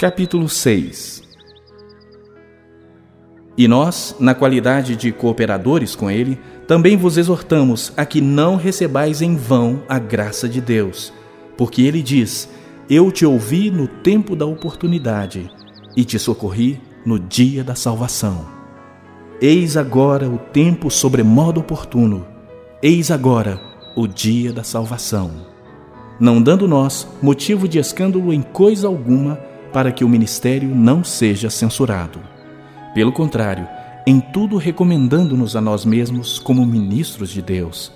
Capítulo 6 E nós, na qualidade de cooperadores com ele, também vos exortamos a que não recebais em vão a graça de Deus, porque ele diz: Eu te ouvi no tempo da oportunidade e te socorri no dia da salvação. Eis agora o tempo sobremodo oportuno, eis agora o dia da salvação. Não dando nós motivo de escândalo em coisa alguma, para que o ministério não seja censurado. Pelo contrário, em tudo recomendando-nos a nós mesmos como ministros de Deus,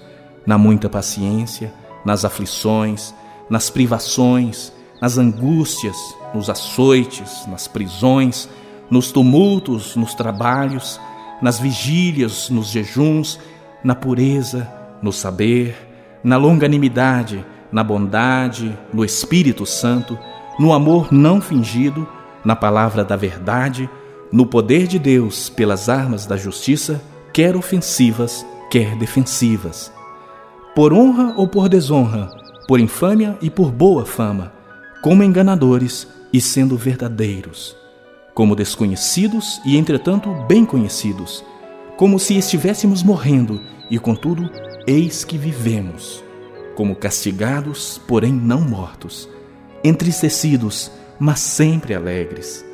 na muita paciência, nas aflições, nas privações, nas angústias, nos açoites, nas prisões, nos tumultos, nos trabalhos, nas vigílias, nos jejuns, na pureza, no saber, na longanimidade, na bondade, no Espírito Santo, no amor não fingido, na palavra da verdade, no poder de Deus pelas armas da justiça, quer ofensivas, quer defensivas. Por honra ou por desonra, por infâmia e por boa fama, como enganadores e sendo verdadeiros, como desconhecidos e entretanto bem conhecidos, como se estivéssemos morrendo e contudo eis que vivemos, como castigados, porém não mortos entristecidos, mas sempre alegres,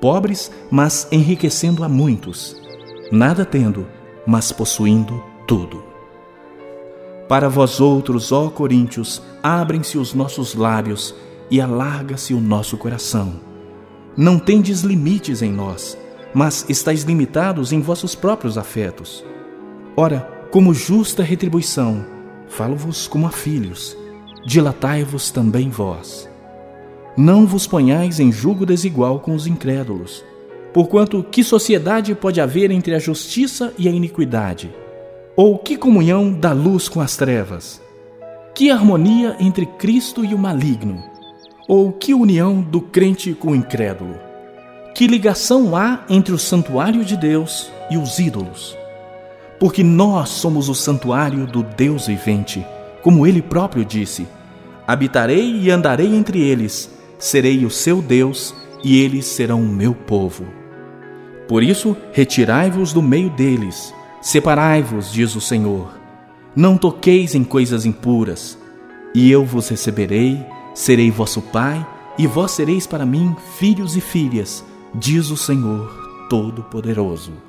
pobres, mas enriquecendo a muitos, nada tendo, mas possuindo tudo. Para vós outros, ó Coríntios, abrem-se os nossos lábios e alarga-se o nosso coração. Não tendes limites em nós, mas estáis limitados em vossos próprios afetos. Ora, como justa retribuição, falo-vos como a filhos, dilatai-vos também vós. Não vos ponhais em julgo desigual com os incrédulos. Porquanto, que sociedade pode haver entre a justiça e a iniquidade? Ou que comunhão da luz com as trevas? Que harmonia entre Cristo e o maligno? Ou que união do crente com o incrédulo? Que ligação há entre o santuário de Deus e os ídolos? Porque nós somos o santuário do Deus vivente, como ele próprio disse: Habitarei e andarei entre eles serei o seu Deus e eles serão o meu povo. Por isso, retirai-vos do meio deles, separai-vos, diz o Senhor. Não toqueis em coisas impuras, e eu vos receberei, serei vosso Pai, e vós sereis para mim filhos e filhas, diz o Senhor Todo-Poderoso.